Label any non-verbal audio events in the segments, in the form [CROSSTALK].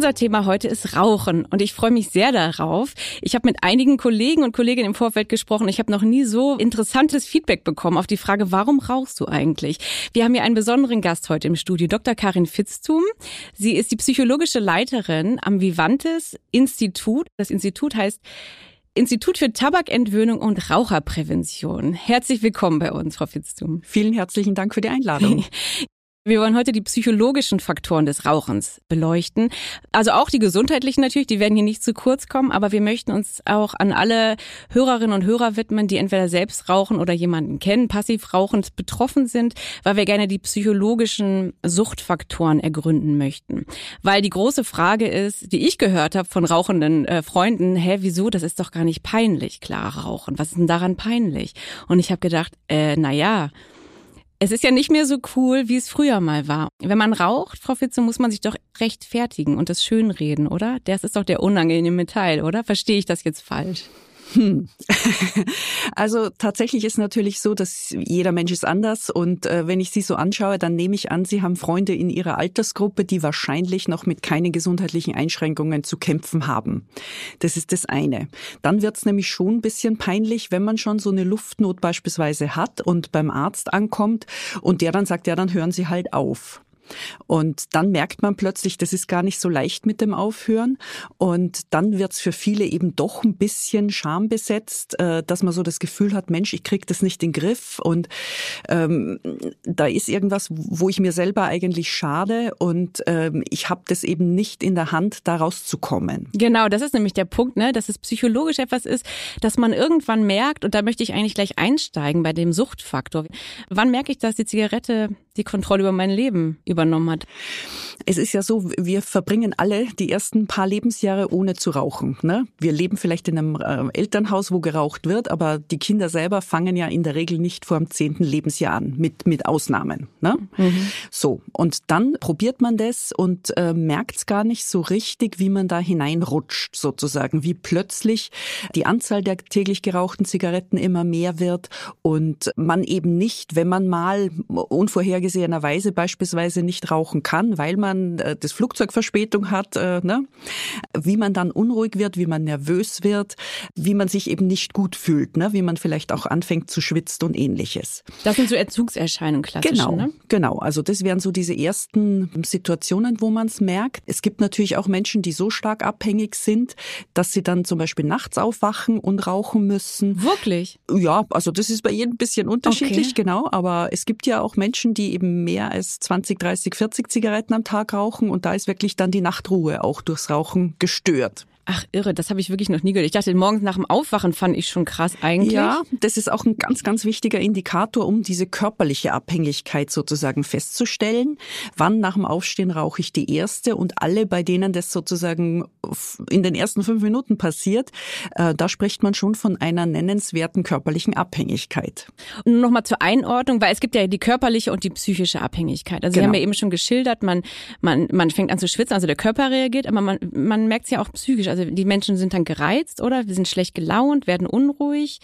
Unser Thema heute ist Rauchen und ich freue mich sehr darauf. Ich habe mit einigen Kollegen und Kolleginnen im Vorfeld gesprochen. Ich habe noch nie so interessantes Feedback bekommen auf die Frage, warum rauchst du eigentlich? Wir haben hier einen besonderen Gast heute im Studio, Dr. Karin Fitztum. Sie ist die psychologische Leiterin am Vivantes Institut. Das Institut heißt Institut für Tabakentwöhnung und Raucherprävention. Herzlich willkommen bei uns, Frau Fitztum. Vielen herzlichen Dank für die Einladung. [LAUGHS] Wir wollen heute die psychologischen Faktoren des Rauchens beleuchten. Also auch die gesundheitlichen natürlich, die werden hier nicht zu kurz kommen, aber wir möchten uns auch an alle Hörerinnen und Hörer widmen, die entweder selbst rauchen oder jemanden kennen, passiv rauchend betroffen sind, weil wir gerne die psychologischen Suchtfaktoren ergründen möchten. Weil die große Frage ist, die ich gehört habe von rauchenden äh, Freunden, hä, wieso, das ist doch gar nicht peinlich, klar, rauchen. Was ist denn daran peinlich? Und ich habe gedacht, äh, na ja, es ist ja nicht mehr so cool, wie es früher mal war. Wenn man raucht, Frau Fitze, muss man sich doch rechtfertigen und das schönreden, oder? Das ist doch der unangenehme Teil, oder? Verstehe ich das jetzt falsch? Hm. [LAUGHS] Also tatsächlich ist natürlich so, dass jeder Mensch ist anders und äh, wenn ich Sie so anschaue, dann nehme ich an, Sie haben Freunde in Ihrer Altersgruppe, die wahrscheinlich noch mit keinen gesundheitlichen Einschränkungen zu kämpfen haben. Das ist das eine. Dann wird es nämlich schon ein bisschen peinlich, wenn man schon so eine Luftnot beispielsweise hat und beim Arzt ankommt und der dann sagt, ja, dann hören Sie halt auf. Und dann merkt man plötzlich, das ist gar nicht so leicht mit dem Aufhören. Und dann wird es für viele eben doch ein bisschen schambesetzt, äh, dass man so das Gefühl hat, Mensch, ich krieg das nicht in den Griff. Und ähm, da ist irgendwas, wo ich mir selber eigentlich schade und ähm, ich habe das eben nicht in der Hand, da rauszukommen. Genau, das ist nämlich der Punkt, ne, dass es psychologisch etwas ist, dass man irgendwann merkt, und da möchte ich eigentlich gleich einsteigen bei dem Suchtfaktor. Wann merke ich, dass die Zigarette die Kontrolle über mein Leben übernommen hat. Es ist ja so, wir verbringen alle die ersten paar Lebensjahre ohne zu rauchen. Ne? Wir leben vielleicht in einem äh, Elternhaus, wo geraucht wird, aber die Kinder selber fangen ja in der Regel nicht vor dem zehnten Lebensjahr an, mit, mit Ausnahmen. Ne? Mhm. So, und dann probiert man das und äh, merkt es gar nicht so richtig, wie man da hineinrutscht, sozusagen, wie plötzlich die Anzahl der täglich gerauchten Zigaretten immer mehr wird und man eben nicht, wenn man mal unvorhergesehenerweise beispielsweise nicht rauchen kann, weil man äh, das Flugzeug Verspätung hat, äh, ne? wie man dann unruhig wird, wie man nervös wird, wie man sich eben nicht gut fühlt, ne? wie man vielleicht auch anfängt zu schwitzen und ähnliches. Das sind so Entzugserscheinungen klassisch. Genau, ne? genau. Also das wären so diese ersten Situationen, wo man es merkt. Es gibt natürlich auch Menschen, die so stark abhängig sind, dass sie dann zum Beispiel nachts aufwachen und rauchen müssen. Wirklich? Ja, also das ist bei jedem ein bisschen unterschiedlich, okay. genau. Aber es gibt ja auch Menschen, die eben mehr als 20, 30, 40 Zigaretten am Tag rauchen und da ist wirklich dann die Nachtruhe auch durchs Rauchen gestört. Ach irre, das habe ich wirklich noch nie gehört. Ich dachte, morgens nach dem Aufwachen fand ich schon krass eigentlich. Ja, das ist auch ein ganz, ganz wichtiger Indikator, um diese körperliche Abhängigkeit sozusagen festzustellen. Wann nach dem Aufstehen rauche ich die erste und alle, bei denen das sozusagen in den ersten fünf Minuten passiert, äh, da spricht man schon von einer nennenswerten körperlichen Abhängigkeit. Und nochmal zur Einordnung, weil es gibt ja die körperliche und die psychische Abhängigkeit. Also genau. Sie haben ja eben schon geschildert, man, man, man fängt an zu schwitzen, also der Körper reagiert, aber man, man merkt es ja auch psychisch. Also die Menschen sind dann gereizt, oder? Wir sind schlecht gelaunt, werden unruhig.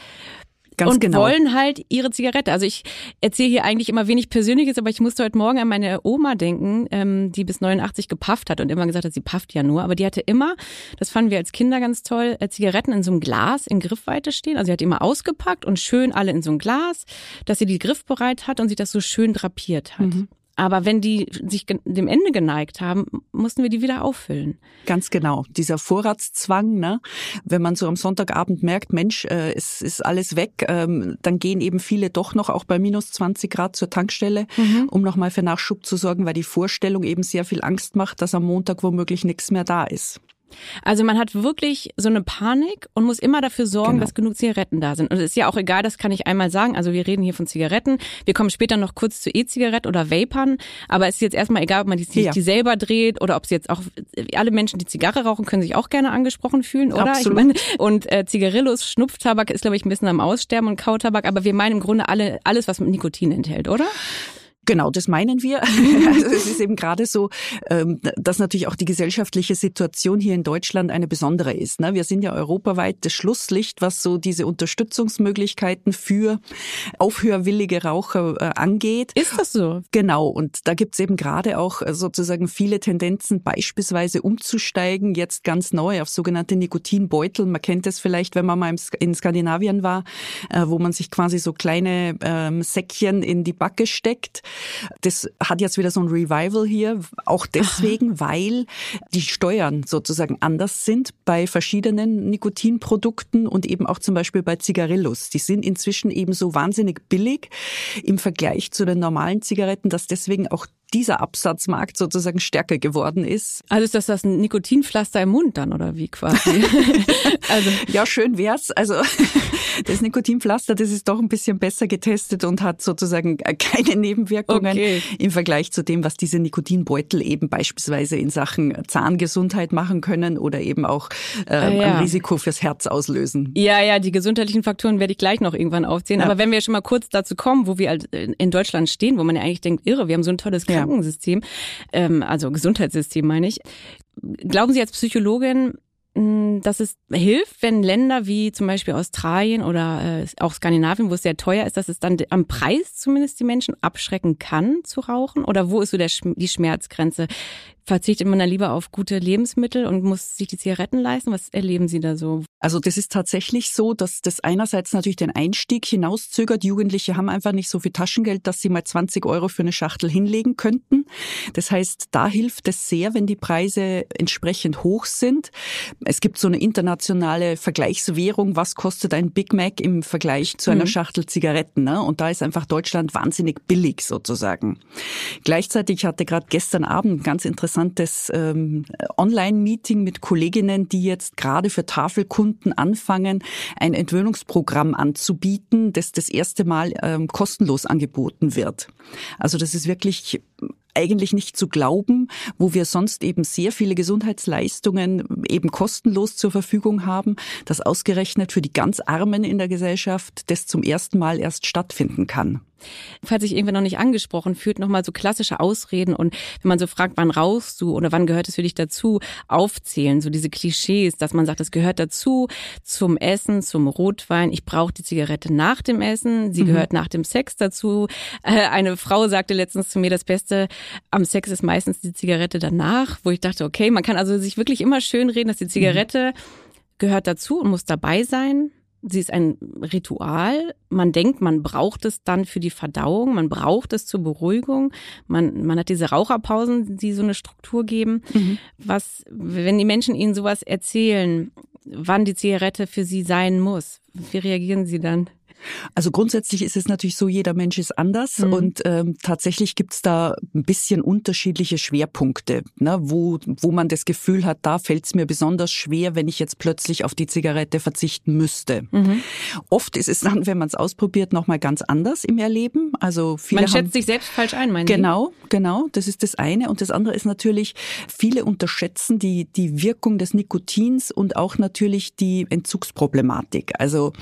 Ganz und genau. wollen halt ihre Zigarette. Also ich erzähle hier eigentlich immer wenig Persönliches, aber ich musste heute Morgen an meine Oma denken, ähm, die bis 89 gepafft hat und immer gesagt hat, sie pafft ja nur. Aber die hatte immer, das fanden wir als Kinder ganz toll, äh, Zigaretten in so einem Glas in Griffweite stehen. Also sie hat immer ausgepackt und schön alle in so ein Glas, dass sie die griffbereit hat und sich das so schön drapiert hat. Mhm. Aber wenn die sich dem Ende geneigt haben, mussten wir die wieder auffüllen. Ganz genau. Dieser Vorratszwang, ne? wenn man so am Sonntagabend merkt, Mensch, äh, es ist alles weg, ähm, dann gehen eben viele doch noch auch bei minus 20 Grad zur Tankstelle, mhm. um nochmal für Nachschub zu sorgen, weil die Vorstellung eben sehr viel Angst macht, dass am Montag womöglich nichts mehr da ist. Also man hat wirklich so eine Panik und muss immer dafür sorgen, genau. dass genug Zigaretten da sind. Und es ist ja auch egal, das kann ich einmal sagen. Also wir reden hier von Zigaretten. Wir kommen später noch kurz zu E-Zigaretten oder Vapern. Aber es ist jetzt erstmal egal, ob man die, ja. die selber dreht oder ob sie jetzt auch, alle Menschen, die Zigarre rauchen, können sich auch gerne angesprochen fühlen, oder? Absolut. Ich meine, und äh, Zigarillos, Schnupftabak ist, glaube ich, ein bisschen am Aussterben und Kautabak. Aber wir meinen im Grunde alle, alles, was mit Nikotin enthält, oder? Genau, das meinen wir. [LAUGHS] Also es ist eben gerade so, ähm, dass natürlich auch die gesellschaftliche Situation hier in Deutschland eine besondere ist. Ne? Wir sind ja europaweit das Schlusslicht, was so diese Unterstützungsmöglichkeiten für aufhörwillige Raucher äh, angeht. Ist das so? Genau. Und da gibt's eben gerade auch äh, sozusagen viele Tendenzen, beispielsweise umzusteigen, jetzt ganz neu auf sogenannte Nikotinbeutel. Man kennt es vielleicht, wenn man mal in Skandinavien war, äh, wo man sich quasi so kleine ähm, Säckchen in die Backe steckt das hat jetzt wieder so ein Revival hier, auch deswegen, Aha. weil die Steuern sozusagen anders sind bei verschiedenen Nikotinprodukten und eben auch zum Beispiel bei Zigarillos. Die sind inzwischen eben so wahnsinnig billig im Vergleich zu den normalen Zigaretten, dass deswegen auch dieser Absatzmarkt sozusagen stärker geworden ist. Also ist das das Nikotinpflaster im Mund dann oder wie quasi? [LAUGHS] also ja, schön wär's. Also [LAUGHS] das Nikotinpflaster, das ist doch ein bisschen besser getestet und hat sozusagen keine Nebenwirkungen okay. im Vergleich zu dem, was diese Nikotinbeutel eben beispielsweise in Sachen Zahngesundheit machen können oder eben auch äh, ja. ein Risiko fürs Herz auslösen. Ja, ja, die gesundheitlichen Faktoren werde ich gleich noch irgendwann aufzählen. Ja. Aber wenn wir schon mal kurz dazu kommen, wo wir halt in Deutschland stehen, wo man ja eigentlich denkt, irre, wir haben so ein tolles Krankensystem, ähm, also Gesundheitssystem meine ich. Glauben Sie als Psychologin, hm, dass es hilft, wenn Länder wie zum Beispiel Australien oder äh, auch Skandinavien, wo es sehr teuer ist, dass es dann am Preis zumindest die Menschen abschrecken kann zu rauchen? Oder wo ist so der, die Schmerzgrenze? Verzichtet man da lieber auf gute Lebensmittel und muss sich die Zigaretten leisten? Was erleben Sie da so? Also das ist tatsächlich so, dass das einerseits natürlich den Einstieg hinauszögert. Jugendliche haben einfach nicht so viel Taschengeld, dass sie mal 20 Euro für eine Schachtel hinlegen könnten. Das heißt, da hilft es sehr, wenn die Preise entsprechend hoch sind. Es gibt so eine internationale Vergleichswährung, was kostet ein Big Mac im Vergleich zu einer mhm. Schachtel Zigaretten. Ne? Und da ist einfach Deutschland wahnsinnig billig sozusagen. Gleichzeitig hatte gerade gestern Abend ganz interessant interessantes ähm, Online-Meeting mit Kolleginnen, die jetzt gerade für Tafelkunden anfangen, ein Entwöhnungsprogramm anzubieten, das das erste Mal ähm, kostenlos angeboten wird. Also das ist wirklich eigentlich nicht zu glauben, wo wir sonst eben sehr viele Gesundheitsleistungen eben kostenlos zur Verfügung haben, dass ausgerechnet für die ganz Armen in der Gesellschaft das zum ersten Mal erst stattfinden kann. Falls sich irgendwer noch nicht angesprochen fühlt, nochmal so klassische Ausreden und wenn man so fragt, wann rauchst du oder wann gehört es für dich dazu, aufzählen, so diese Klischees, dass man sagt, es gehört dazu zum Essen, zum Rotwein, ich brauche die Zigarette nach dem Essen, sie mhm. gehört nach dem Sex dazu. Äh, eine Frau sagte letztens zu mir, das Beste am Sex ist meistens die Zigarette danach, wo ich dachte, okay, man kann also sich wirklich immer schön reden, dass die Zigarette mhm. gehört dazu und muss dabei sein sie ist ein Ritual. Man denkt, man braucht es dann für die Verdauung, man braucht es zur Beruhigung. Man, man hat diese Raucherpausen, die so eine Struktur geben. Mhm. Was, wenn die Menschen ihnen sowas erzählen, wann die Zigarette für sie sein muss, wie reagieren sie dann? Also grundsätzlich ist es natürlich so, jeder Mensch ist anders mhm. und ähm, tatsächlich gibt's da ein bisschen unterschiedliche Schwerpunkte, ne, wo, wo man das Gefühl hat, da fällt's mir besonders schwer, wenn ich jetzt plötzlich auf die Zigarette verzichten müsste. Mhm. Oft ist es dann, wenn man es ausprobiert, nochmal ganz anders im Erleben. Also viele man schätzt haben, sich selbst falsch ein, meinen Genau, Sie? genau. Das ist das eine. Und das andere ist natürlich, viele unterschätzen die, die Wirkung des Nikotins und auch natürlich die Entzugsproblematik. Also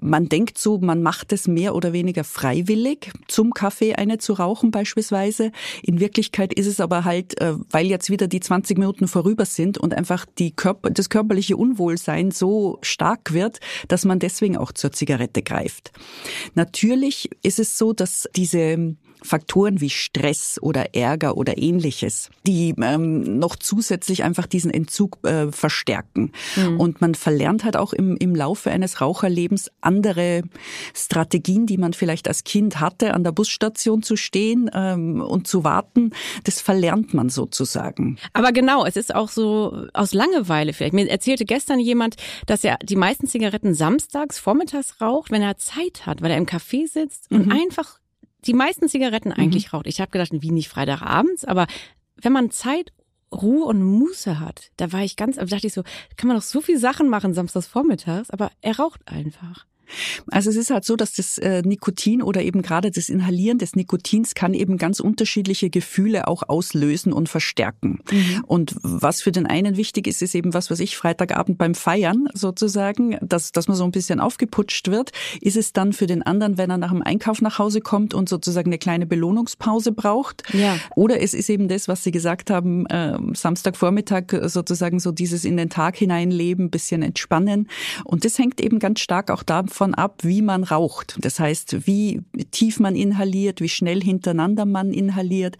man denkt so, man macht es mehr oder weniger freiwillig, zum Kaffee eine zu rauchen beispielsweise. In Wirklichkeit ist es aber halt, äh, weil jetzt wieder die 20 Minuten vorüber sind und einfach die Körper, das körperliche Unwohlsein so stark wird, dass man deswegen auch zur Zigarette greift. Natürlich ist es so, dass diese Faktoren wie Stress oder Ärger oder ähnliches, die ähm, noch zusätzlich einfach diesen Entzug äh, verstärken. Mhm. Und man verlernt halt auch im, im Laufe eines Raucherlebens andere Strategien, die man vielleicht als Kind hatte, an der Busstation zu stehen ähm, und zu warten. Das verlernt man sozusagen. Aber genau, es ist auch so aus Langeweile vielleicht. Mir erzählte gestern jemand, dass er die meisten Zigaretten samstags, vormittags raucht, wenn er Zeit hat, weil er im Café sitzt und mhm. einfach die meisten Zigaretten eigentlich mhm. raucht. Ich habe gedacht, wie nicht Freitagabends, aber wenn man Zeit Ruhe und Muße hat, da war ich ganz, da dachte ich so, kann man doch so viel Sachen machen samstags vormittags, aber er raucht einfach. Also es ist halt so, dass das äh, Nikotin oder eben gerade das Inhalieren des Nikotins kann eben ganz unterschiedliche Gefühle auch auslösen und verstärken. Mhm. Und was für den einen wichtig ist, ist eben was, was ich Freitagabend beim Feiern sozusagen, dass, dass man so ein bisschen aufgeputscht wird, ist es dann für den anderen, wenn er nach dem Einkauf nach Hause kommt und sozusagen eine kleine Belohnungspause braucht. Ja. Oder es ist eben das, was Sie gesagt haben, äh, Samstagvormittag sozusagen so dieses in den Tag hineinleben, bisschen entspannen. Und das hängt eben ganz stark auch davon ab, wie man raucht. Das heißt, wie tief man inhaliert, wie schnell hintereinander man inhaliert,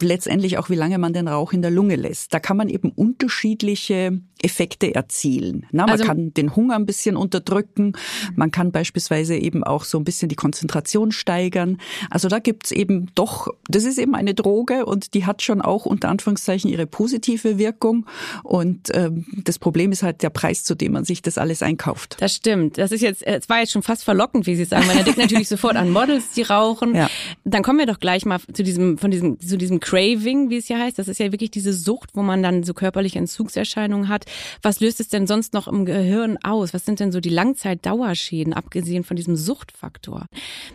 letztendlich auch wie lange man den Rauch in der Lunge lässt. Da kann man eben unterschiedliche Effekte erzielen. Na, man also, kann den Hunger ein bisschen unterdrücken, man kann beispielsweise eben auch so ein bisschen die Konzentration steigern. Also da gibt's eben doch, das ist eben eine Droge und die hat schon auch unter Anführungszeichen ihre positive Wirkung. Und ähm, das Problem ist halt der Preis, zu dem man sich das alles einkauft. Das stimmt. Das ist jetzt, es war jetzt schon fast verlockend, wie Sie sagen. Man [LAUGHS] denkt natürlich sofort an Models, die rauchen. Ja. Dann kommen wir doch gleich mal zu diesem, von diesem, zu diesem Craving, wie es ja heißt. Das ist ja wirklich diese Sucht, wo man dann so körperliche Entzugserscheinungen hat. Was löst es denn sonst noch im Gehirn aus? Was sind denn so die Langzeitdauerschäden, abgesehen von diesem Suchtfaktor?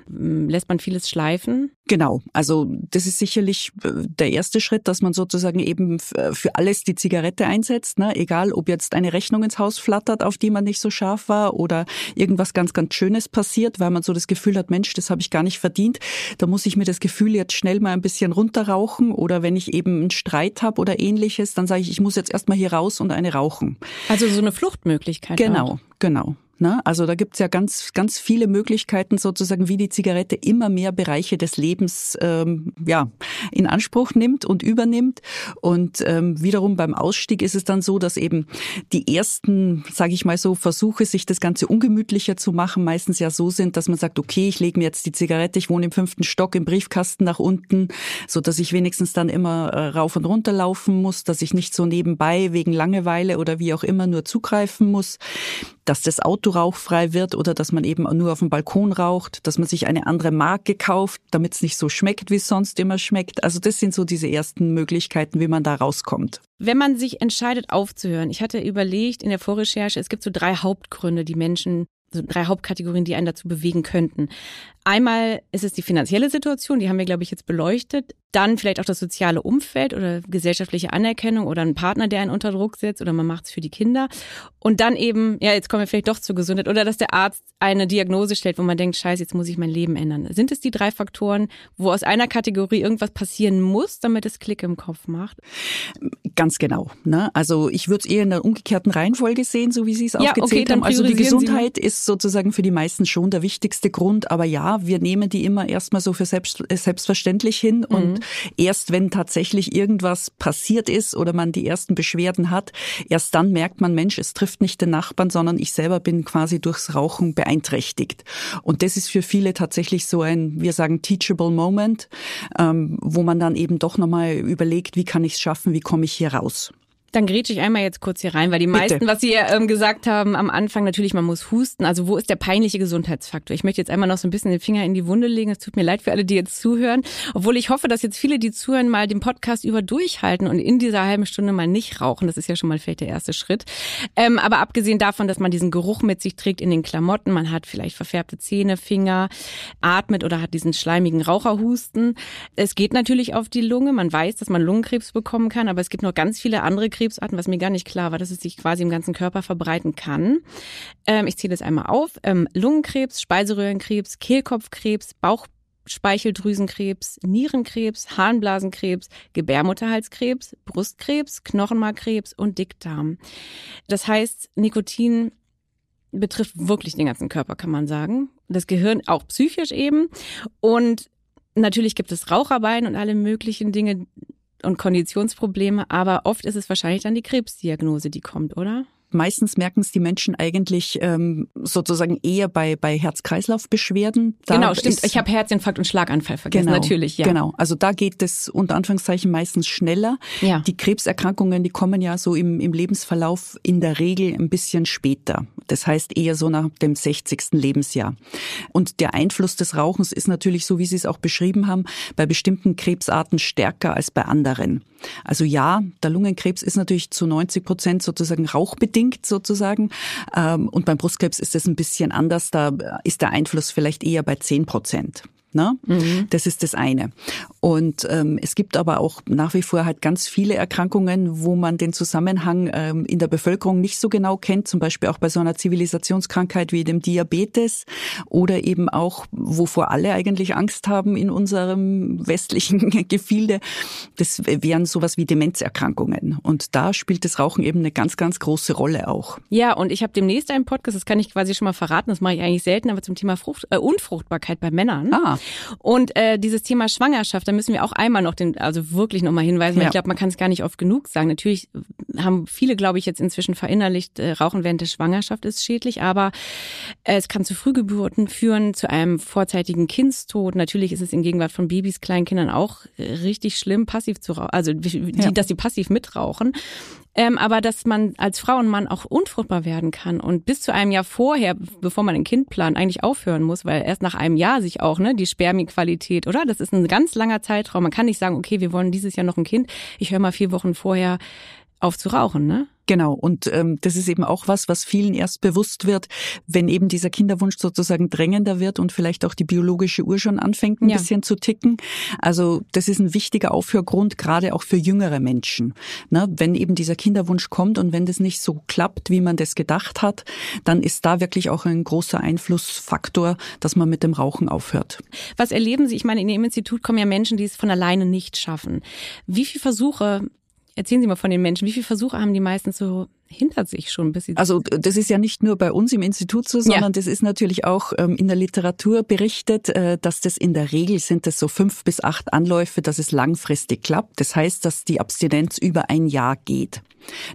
Hm, lässt man vieles schleifen? Genau. Also das ist sicherlich äh, der erste Schritt, dass man sozusagen eben äh, für alles die Zigarette einsetzt. Ne? Egal, ob jetzt eine Rechnung ins Haus flattert, auf die man nicht so scharf war, oder irgendwas ganz, ganz Schönes passiert, weil man so das Gefühl hat, Mensch, das habe ich gar nicht verdient. Da muss ich mir das Gefühl jetzt schnell mal ein bisschen runterrauchen. Oder wenn ich eben einen Streit habe oder ähnliches, dann sage ich, ich muss jetzt erstmal hier raus und eine rauchen. Also so eine Fluchtmöglichkeit. Genau, auch. genau. Ne? Also da gibt's ja ganz, ganz viele Möglichkeiten, sozusagen, wie die Zigarette immer mehr Bereiche des Lebens ähm, ja, in Anspruch nimmt und übernimmt. Und ähm, wiederum beim Ausstieg ist es dann so, dass eben die ersten, sage ich mal so, Versuche, sich das Ganze ungemütlicher zu machen, meistens ja so sind, dass man sagt, okay, ich lege mir jetzt die Zigarette, ich wohne im fünften Stock im Briefkasten nach unten, so dass ich wenigstens dann immer äh, rauf und runter laufen muss, dass ich nicht so nebenbei wegen Langeweile oder wie auch immer nur zugreifen muss dass das Auto rauchfrei wird oder dass man eben nur auf dem Balkon raucht, dass man sich eine andere Marke kauft, damit es nicht so schmeckt, wie es sonst immer schmeckt. Also das sind so diese ersten Möglichkeiten, wie man da rauskommt. Wenn man sich entscheidet aufzuhören, ich hatte überlegt in der Vorrecherche, es gibt so drei Hauptgründe, die Menschen so drei Hauptkategorien, die einen dazu bewegen könnten. Einmal ist es die finanzielle Situation, die haben wir, glaube ich, jetzt beleuchtet. Dann vielleicht auch das soziale Umfeld oder gesellschaftliche Anerkennung oder ein Partner, der einen unter Druck setzt oder man macht es für die Kinder. Und dann eben, ja, jetzt kommen wir vielleicht doch zur Gesundheit oder dass der Arzt eine Diagnose stellt, wo man denkt, scheiße, jetzt muss ich mein Leben ändern. Sind es die drei Faktoren, wo aus einer Kategorie irgendwas passieren muss, damit es Klick im Kopf macht? Ganz genau. Ne? Also ich würde es eher in der umgekehrten Reihenfolge sehen, so wie Sie es ja, aufgezählt okay, haben. Also die Gesundheit ist sozusagen für die meisten schon der wichtigste Grund. Aber ja, wir nehmen die immer erstmal so für selbst, äh, selbstverständlich hin. Mhm. Und erst wenn tatsächlich irgendwas passiert ist oder man die ersten Beschwerden hat, erst dann merkt man, Mensch, es trifft nicht den Nachbarn, sondern ich selber bin quasi durchs Rauchen beeinträchtigt. Und das ist für viele tatsächlich so ein, wir sagen, teachable Moment, ähm, wo man dann eben doch nochmal überlegt, wie kann ich es schaffen, wie komme ich hier raus. Dann grätsche ich einmal jetzt kurz hier rein, weil die Bitte. meisten, was Sie ähm, gesagt haben am Anfang, natürlich, man muss husten. Also wo ist der peinliche Gesundheitsfaktor? Ich möchte jetzt einmal noch so ein bisschen den Finger in die Wunde legen. Es tut mir leid für alle, die jetzt zuhören. Obwohl ich hoffe, dass jetzt viele, die zuhören, mal den Podcast über durchhalten und in dieser halben Stunde mal nicht rauchen. Das ist ja schon mal vielleicht der erste Schritt. Ähm, aber abgesehen davon, dass man diesen Geruch mit sich trägt in den Klamotten, man hat vielleicht verfärbte Zähne, Finger, atmet oder hat diesen schleimigen Raucherhusten. Es geht natürlich auf die Lunge. Man weiß, dass man Lungenkrebs bekommen kann, aber es gibt noch ganz viele andere Krebsarten, was mir gar nicht klar war, dass es sich quasi im ganzen Körper verbreiten kann. Ähm, ich zähle es einmal auf. Ähm, Lungenkrebs, Speiseröhrenkrebs, Kehlkopfkrebs, Bauchspeicheldrüsenkrebs, Nierenkrebs, Harnblasenkrebs, Gebärmutterhalskrebs, Brustkrebs, Knochenmarkkrebs und Dickdarm. Das heißt, Nikotin betrifft wirklich den ganzen Körper, kann man sagen. Das Gehirn auch psychisch eben. Und natürlich gibt es Raucherbein und alle möglichen Dinge, und Konditionsprobleme, aber oft ist es wahrscheinlich dann die Krebsdiagnose, die kommt, oder? Meistens merken es die Menschen eigentlich ähm, sozusagen eher bei, bei Herz-Kreislauf-Beschwerden. Genau, stimmt. ich habe Herzinfarkt und Schlaganfall vergessen, genau, natürlich, ja. Genau, also da geht es unter Anführungszeichen meistens schneller. Ja. Die Krebserkrankungen, die kommen ja so im, im Lebensverlauf in der Regel ein bisschen später. Das heißt eher so nach dem 60. Lebensjahr. Und der Einfluss des Rauchens ist natürlich, so wie Sie es auch beschrieben haben, bei bestimmten Krebsarten stärker als bei anderen. Also ja, der Lungenkrebs ist natürlich zu 90 Prozent sozusagen rauchbedingt bedingt sozusagen. Ähm, und beim Brustkrebs ist es ein bisschen anders. Da ist der Einfluss vielleicht eher bei 10 Prozent. Ne? Mhm. Das ist das eine. Und ähm, es gibt aber auch nach wie vor halt ganz viele Erkrankungen, wo man den Zusammenhang ähm, in der Bevölkerung nicht so genau kennt, zum Beispiel auch bei so einer Zivilisationskrankheit wie dem Diabetes oder eben auch, wovor alle eigentlich Angst haben in unserem westlichen [LAUGHS] Gefilde, das wären sowas wie Demenzerkrankungen. Und da spielt das Rauchen eben eine ganz, ganz große Rolle auch. Ja, und ich habe demnächst einen Podcast, das kann ich quasi schon mal verraten, das mache ich eigentlich selten, aber zum Thema Frucht, äh, Unfruchtbarkeit bei Männern. Ah. Und äh, dieses Thema Schwangerschaft, da müssen wir auch einmal noch den, also wirklich nochmal hinweisen, weil ja. ich glaube, man kann es gar nicht oft genug sagen. Natürlich haben viele, glaube ich, jetzt inzwischen verinnerlicht, äh, Rauchen während der Schwangerschaft ist schädlich, aber äh, es kann zu Frühgeburten führen, zu einem vorzeitigen Kindstod. Natürlich ist es in Gegenwart von Babys, Kleinkindern auch richtig schlimm, passiv zu rauchen, also die, ja. dass sie passiv mitrauchen ähm, aber dass man als Frau und Mann auch unfruchtbar werden kann und bis zu einem Jahr vorher, bevor man ein Kind plant, eigentlich aufhören muss, weil erst nach einem Jahr sich auch ne die Spermienqualität, oder? Das ist ein ganz langer Zeitraum. Man kann nicht sagen, okay, wir wollen dieses Jahr noch ein Kind. Ich höre mal vier Wochen vorher auf zu rauchen, ne? Genau, und ähm, das ist eben auch was, was vielen erst bewusst wird, wenn eben dieser Kinderwunsch sozusagen drängender wird und vielleicht auch die biologische Uhr schon anfängt, ein ja. bisschen zu ticken. Also das ist ein wichtiger Aufhörgrund, gerade auch für jüngere Menschen. Ne? Wenn eben dieser Kinderwunsch kommt und wenn das nicht so klappt, wie man das gedacht hat, dann ist da wirklich auch ein großer Einflussfaktor, dass man mit dem Rauchen aufhört. Was erleben Sie? Ich meine, in Ihrem Institut kommen ja Menschen, die es von alleine nicht schaffen. Wie viele Versuche Erzählen Sie mal von den Menschen. Wie viele Versuche haben die meistens so hinter sich schon, bis sie Also das ist ja nicht nur bei uns im Institut so, sondern ja. das ist natürlich auch ähm, in der Literatur berichtet, äh, dass das in der Regel sind das so fünf bis acht Anläufe, dass es langfristig klappt. Das heißt, dass die Abstinenz über ein Jahr geht.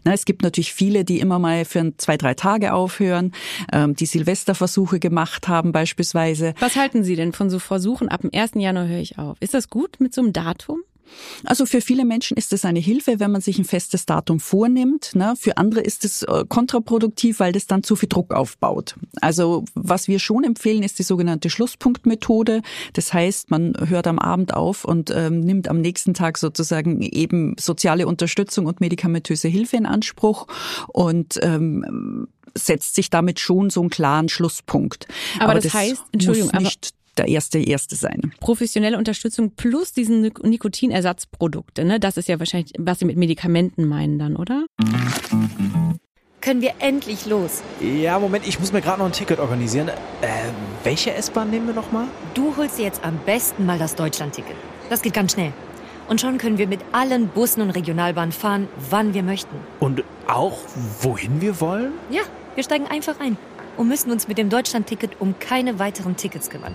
Na, es gibt natürlich viele, die immer mal für zwei, drei Tage aufhören, ähm, die Silvesterversuche gemacht haben beispielsweise. Was halten Sie denn von so Versuchen? Ab dem 1. Januar höre ich auf. Ist das gut mit so einem Datum? Also für viele Menschen ist es eine Hilfe, wenn man sich ein festes Datum vornimmt. Ne? Für andere ist es äh, kontraproduktiv, weil das dann zu viel Druck aufbaut. Also was wir schon empfehlen, ist die sogenannte Schlusspunktmethode. Das heißt, man hört am Abend auf und ähm, nimmt am nächsten Tag sozusagen eben soziale Unterstützung und medikamentöse Hilfe in Anspruch und ähm, setzt sich damit schon so einen klaren Schlusspunkt. Aber, aber das, das, heißt, Entschuldigung, muss nicht der erste erste sein. Professionelle Unterstützung plus diesen Nikotinersatzprodukte, ne? Das ist ja wahrscheinlich, was Sie mit Medikamenten meinen dann, oder? Können wir endlich los? Ja, Moment, ich muss mir gerade noch ein Ticket organisieren. Äh, welche S-Bahn nehmen wir nochmal? Du holst dir jetzt am besten mal das Deutschland-Ticket. Das geht ganz schnell. Und schon können wir mit allen Bussen und Regionalbahnen fahren, wann wir möchten. Und auch wohin wir wollen? Ja, wir steigen einfach ein und müssen uns mit dem Deutschland-Ticket um keine weiteren Tickets kümmern.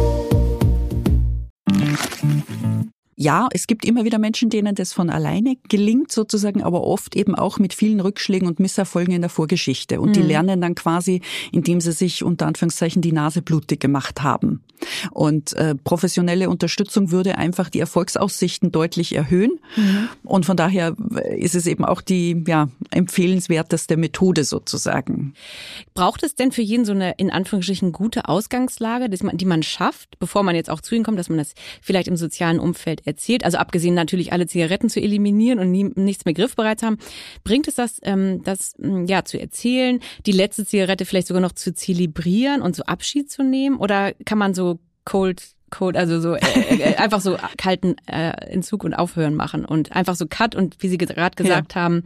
Ja, es gibt immer wieder Menschen, denen das von alleine gelingt, sozusagen, aber oft eben auch mit vielen Rückschlägen und Misserfolgen in der Vorgeschichte. Und mhm. die lernen dann quasi, indem sie sich unter Anführungszeichen die Nase blutig gemacht haben. Und äh, professionelle Unterstützung würde einfach die Erfolgsaussichten deutlich erhöhen. Mhm. Und von daher ist es eben auch die ja, empfehlenswerteste Methode sozusagen. Braucht es denn für jeden so eine in Anführungsstrichen gute Ausgangslage, die man, die man schafft, bevor man jetzt auch zu ihnen kommt, dass man das vielleicht im sozialen Umfeld erzielt, also abgesehen natürlich alle Zigaretten zu eliminieren und nie, nichts mehr griffbereit haben, bringt es das, ähm, das hm, ja zu erzählen, die letzte Zigarette vielleicht sogar noch zu zelebrieren und so Abschied zu nehmen? Oder kann man so cold Cold, also so äh, äh, einfach so kalten äh, Entzug und Aufhören machen und einfach so Cut und wie Sie gerade gesagt ja. haben,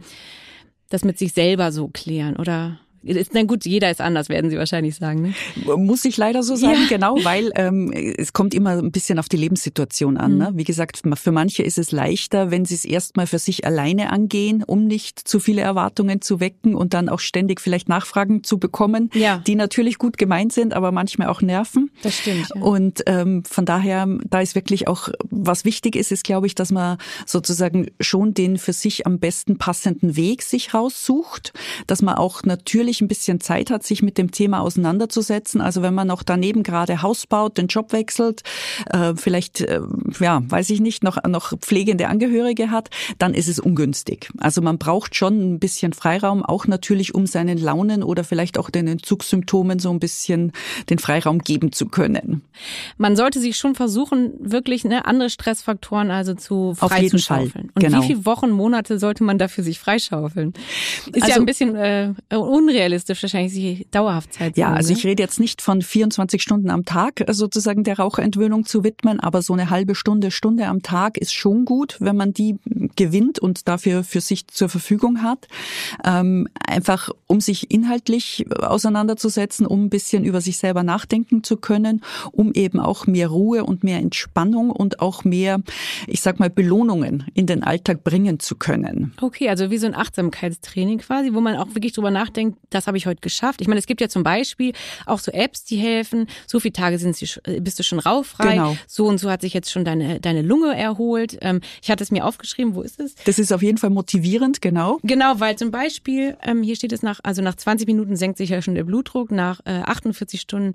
das mit sich selber so klären, oder? Ist, na gut, jeder ist anders, werden Sie wahrscheinlich sagen. Ne? Muss ich leider so sagen, ja. genau, weil ähm, es kommt immer ein bisschen auf die Lebenssituation an. Mhm. Ne? Wie gesagt, für manche ist es leichter, wenn sie es erstmal für sich alleine angehen, um nicht zu viele Erwartungen zu wecken und dann auch ständig vielleicht Nachfragen zu bekommen, ja. die natürlich gut gemeint sind, aber manchmal auch nerven. Das stimmt. Ja. Und ähm, von daher, da ist wirklich auch, was wichtig ist, ist, glaube ich, dass man sozusagen schon den für sich am besten passenden Weg sich raussucht, dass man auch natürlich natürlich ein bisschen Zeit hat, sich mit dem Thema auseinanderzusetzen. Also wenn man noch daneben gerade Haus baut, den Job wechselt, äh, vielleicht, äh, ja, weiß ich nicht, noch, noch pflegende Angehörige hat, dann ist es ungünstig. Also man braucht schon ein bisschen Freiraum, auch natürlich, um seinen Launen oder vielleicht auch den Entzugssymptomen so ein bisschen den Freiraum geben zu können. Man sollte sich schon versuchen, wirklich ne, andere Stressfaktoren also zu freizuschaufeln. Und genau. wie viele Wochen, Monate sollte man dafür sich freischaufeln? Ist also, ja ein bisschen äh, unrealistisch wahrscheinlich, sich dauerhaft Zeit zu Ja, also ne? ich rede jetzt nicht von 24 Stunden am Tag äh, sozusagen der Raucherentwöhnung zu widmen, aber so eine halbe Stunde, Stunde am Tag ist schon gut, wenn man die gewinnt und dafür für sich zur Verfügung hat. Ähm, einfach um sich inhaltlich auseinanderzusetzen, um ein bisschen über sich selber nachdenken zu können, um eben auch mehr Ruhe und mehr Entspannung und auch mehr, ich sag mal, Belohnungen in den Alltag bringen zu können. Okay, also wie so ein Achtsamkeitstraining quasi, wo man auch wirklich drüber nachdenkt, das habe ich heute geschafft. Ich meine, es gibt ja zum Beispiel auch so Apps, die helfen. So viele Tage sind sie, bist du schon rauffrei. Genau. So und so hat sich jetzt schon deine, deine Lunge erholt. Ähm, ich hatte es mir aufgeschrieben. Wo ist es? Das ist auf jeden Fall motivierend, genau. Genau, weil zum Beispiel, ähm, hier steht es nach, also nach 20 Minuten senkt sich ja schon der Blutdruck, nach äh, 48 Stunden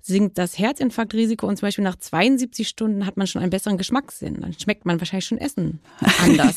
sinkt das Herzinfarktrisiko und zum Beispiel nach 72 Stunden hat man schon einen besseren Geschmackssinn. Dann schmeckt man wahrscheinlich schon Essen [LAUGHS] anders.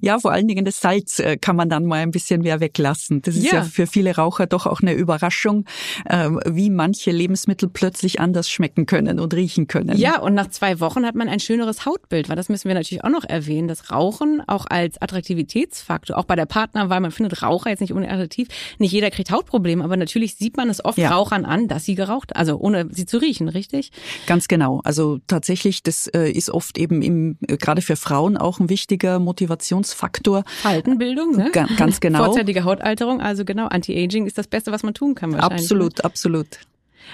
Ja, vor allen Dingen das Salz äh, kann man dann mal ein bisschen mehr weglassen. Das ist ja, Ja. für viele Raucher doch auch eine Überraschung, ähm, wie manche Lebensmittel plötzlich anders schmecken können und riechen können. Ja, und nach zwei Wochen hat man ein schöneres Hautbild, weil das müssen wir natürlich auch noch erwähnen. Das Rauchen auch als Attraktivitätsfaktor, auch bei der Partnerwahl, man findet Raucher jetzt nicht unbedingt attraktiv. Nicht jeder kriegt Hautprobleme, aber natürlich sieht man es oft Ja. Rauchern an, dass sie geraucht, also ohne sie zu riechen, richtig? Ganz genau. Also tatsächlich, das äh, ist oft eben im, äh, gerade für Frauen auch ein wichtiger Motivationsfaktor. Faltenbildung, ne? Ga- ganz genau. Vorzeitige Hautalterung, also genau, Anti-Aging ist das Beste, was man tun kann wahrscheinlich. ne? Absolut, absolut.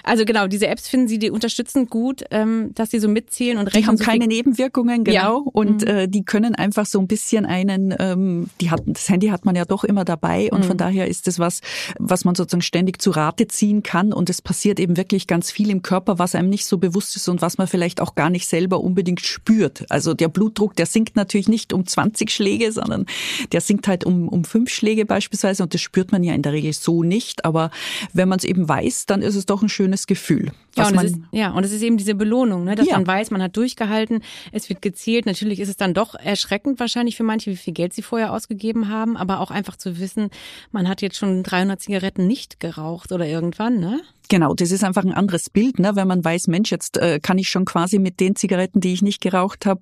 Also genau, diese Apps finden Sie, die unterstützen gut, ähm, dass sie so mitzählen und Die rechnen haben so keine Nebenwirkungen, genau. Ja. Und Mhm. äh, die können einfach so ein bisschen einen, ähm, die hat, das Handy hat man ja doch immer dabei und Mhm. von daher ist es was, was man sozusagen ständig zu Rate ziehen kann. Und es passiert eben wirklich ganz viel im Körper, was einem nicht so bewusst ist und was man vielleicht auch gar nicht selber unbedingt spürt. Also der Blutdruck, der sinkt natürlich nicht um 20 Schläge, sondern der sinkt halt um, um fünf Schläge beispielsweise und das spürt man ja in der Regel so nicht. Aber wenn man es eben weiß, dann ist es doch ein schönes Gefühl. Ja und, ist, ja, und es ist eben diese Belohnung, ne, dass Ja. man weiß, man hat durchgehalten, es wird gezählt. Natürlich ist es dann doch erschreckend wahrscheinlich für manche, wie viel Geld sie vorher ausgegeben haben, aber auch einfach zu wissen, man hat jetzt schon 300 Zigaretten nicht geraucht oder irgendwann, ne? Genau, das ist einfach ein anderes Bild, ne? wenn man weiß, Mensch, jetzt äh, kann ich schon quasi mit den Zigaretten, die ich nicht geraucht habe,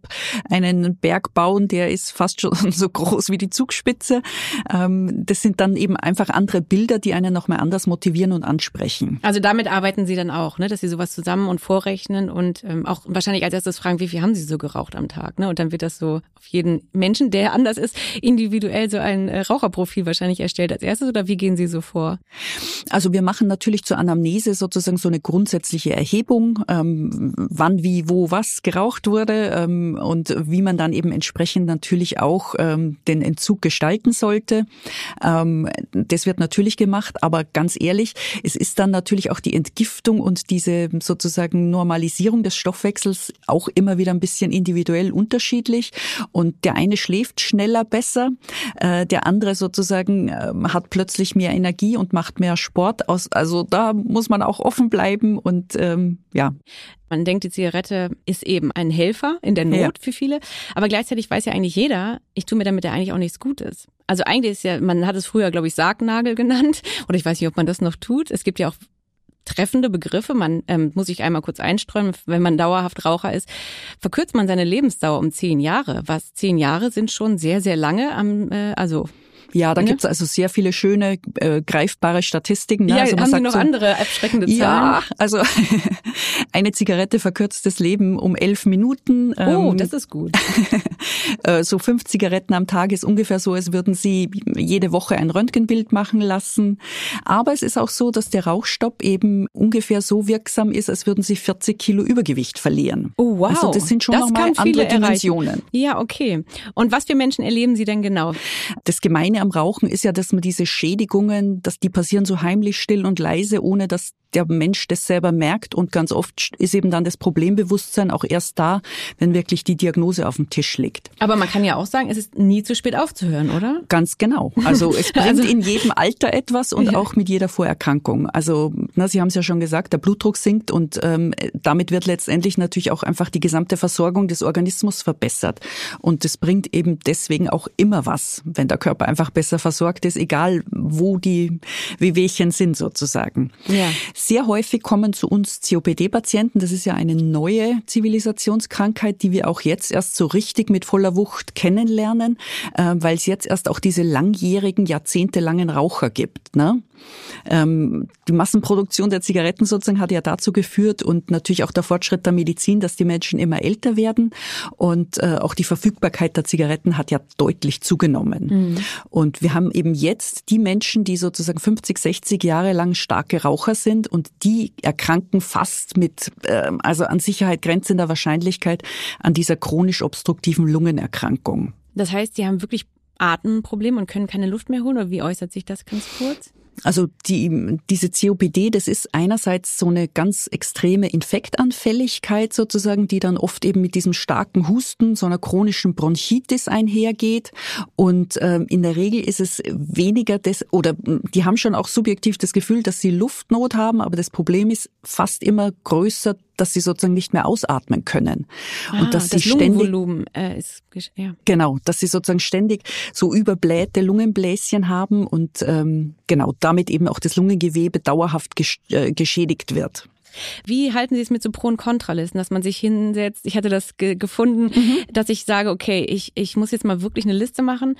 einen Berg bauen, der ist fast schon [LAUGHS] so groß wie die Zugspitze. Ähm, das sind dann eben einfach andere Bilder, die einen nochmal anders motivieren und ansprechen. Also damit arbeiten sie dann auch, ne, dass sie sowas zusammen und vorrechnen und ähm, auch wahrscheinlich als erstes fragen, wie viel haben sie so geraucht am Tag, ne? Und dann wird das so auf jeden Menschen, der anders ist, individuell so ein äh, Raucherprofil wahrscheinlich erstellt als erstes oder wie gehen sie so vor? Also wir machen natürlich zur Anamnese sozusagen so eine grundsätzliche Erhebung, ähm, wann, wie, wo, was geraucht wurde ähm, und wie man dann eben entsprechend natürlich auch ähm, den Entzug gestalten sollte. Ähm, das wird natürlich gemacht, aber ganz ehrlich, es ist dann natürlich auch die Entgiftung und diese sozusagen Normalisierung des Stoffwechsels auch immer wieder ein bisschen individuell unterschiedlich. Und der eine schläft schneller besser, äh, der andere sozusagen ähm, hat plötzlich mehr Energie und macht mehr Sport aus. Also da muss man auch offen bleiben und ähm, ja. Man denkt, die Zigarette ist eben ein Helfer in der Not Ja. für viele, aber gleichzeitig weiß ja eigentlich jeder, ich tue mir damit ja eigentlich auch nichts Gutes. Also eigentlich ist ja, man hat es früher, glaube ich, Sargnagel [LAUGHS] genannt oder ich weiß nicht, ob man das noch tut. Es gibt ja auch treffende Begriffe. Man ähm, muss sich einmal kurz einstreuen, wenn man dauerhaft Raucher ist, verkürzt man seine Lebensdauer um zehn Jahre. Was zehn Jahre sind schon sehr, sehr lange. Am, äh, also Ja, da Ja. gibt's also sehr viele schöne, äh, greifbare Statistiken. Ne? ja, also haben Sie noch so, andere abschreckende Zahlen? Ja, also [LAUGHS] eine Zigarette verkürzt das Leben um elf Minuten. Oh, Ähm, das ist gut. [LAUGHS] Äh, so fünf Zigaretten am Tag ist ungefähr so, als würden Sie jede Woche ein Röntgenbild machen lassen. Aber es ist auch so, dass der Rauchstopp eben ungefähr so wirksam ist, als würden Sie 40 Kilo Übergewicht verlieren. Oh, wow. Also das sind schon nochmal andere Dimensionen. Erreichen. Ja, okay. Und was für Menschen erleben Sie denn genau? Das Gemeine am Rauchen ist ja, dass man diese Schädigungen, dass die passieren so heimlich, still und leise, ohne dass der Mensch das selber merkt und ganz oft ist eben dann das Problembewusstsein auch erst da, wenn wirklich die Diagnose auf dem Tisch liegt. Aber man kann ja auch sagen, es ist nie zu spät aufzuhören, oder? Ganz genau. Also es [LAUGHS] bringt also, in jedem Alter etwas und ja. auch mit jeder Vorerkrankung. Also na, Sie haben es ja schon gesagt, der Blutdruck sinkt und ähm, damit wird letztendlich natürlich auch einfach die gesamte Versorgung des Organismus verbessert. Und das bringt eben deswegen auch immer was, wenn der Körper einfach besser versorgt ist, egal wo die Wehwehchen sind sozusagen. Ja. Sehr häufig kommen zu uns COPD-Patienten. Das ist ja eine neue Zivilisationskrankheit, die wir auch jetzt erst so richtig mit voller Wucht kennenlernen, äh, weil es jetzt erst auch diese langjährigen, jahrzehntelangen Raucher gibt. Ne? Ähm, die Massenproduktion der Zigaretten sozusagen hat ja dazu geführt und natürlich auch der Fortschritt der Medizin, dass die Menschen immer älter werden und äh, auch die Verfügbarkeit der Zigaretten hat ja deutlich zugenommen. Mhm. Und wir haben eben jetzt die Menschen, die sozusagen 50, 60 Jahre lang starke Raucher sind und die erkranken fast mit, äh, also an Sicherheit grenzender Wahrscheinlichkeit an dieser chronisch obstruktiven Lungenerkrankung. Das heißt, die haben wirklich Atemprobleme und können keine Luft mehr holen? Oder wie äußert sich das ganz kurz? Also die, diese COPD, das ist einerseits so eine ganz extreme Infektanfälligkeit sozusagen, die dann oft eben mit diesem starken Husten, so einer chronischen Bronchitis einhergeht. Und ähm, in der Regel ist es weniger das, oder die haben schon auch subjektiv das Gefühl, dass sie Luftnot haben, aber das Problem ist fast immer größer dass sie sozusagen nicht mehr ausatmen können ah, und dass das sie ständig äh, ist ja. genau, dass sie sozusagen ständig so überblähte Lungenbläschen haben und ähm, genau damit eben auch das Lungengewebe dauerhaft ges äh, geschädigt wird. Wie halten Sie es mit so Pro- und Kontralisten, dass man sich hinsetzt? Ich hatte das ge gefunden, mhm. dass ich sage, okay, ich, ich muss jetzt mal wirklich eine Liste machen.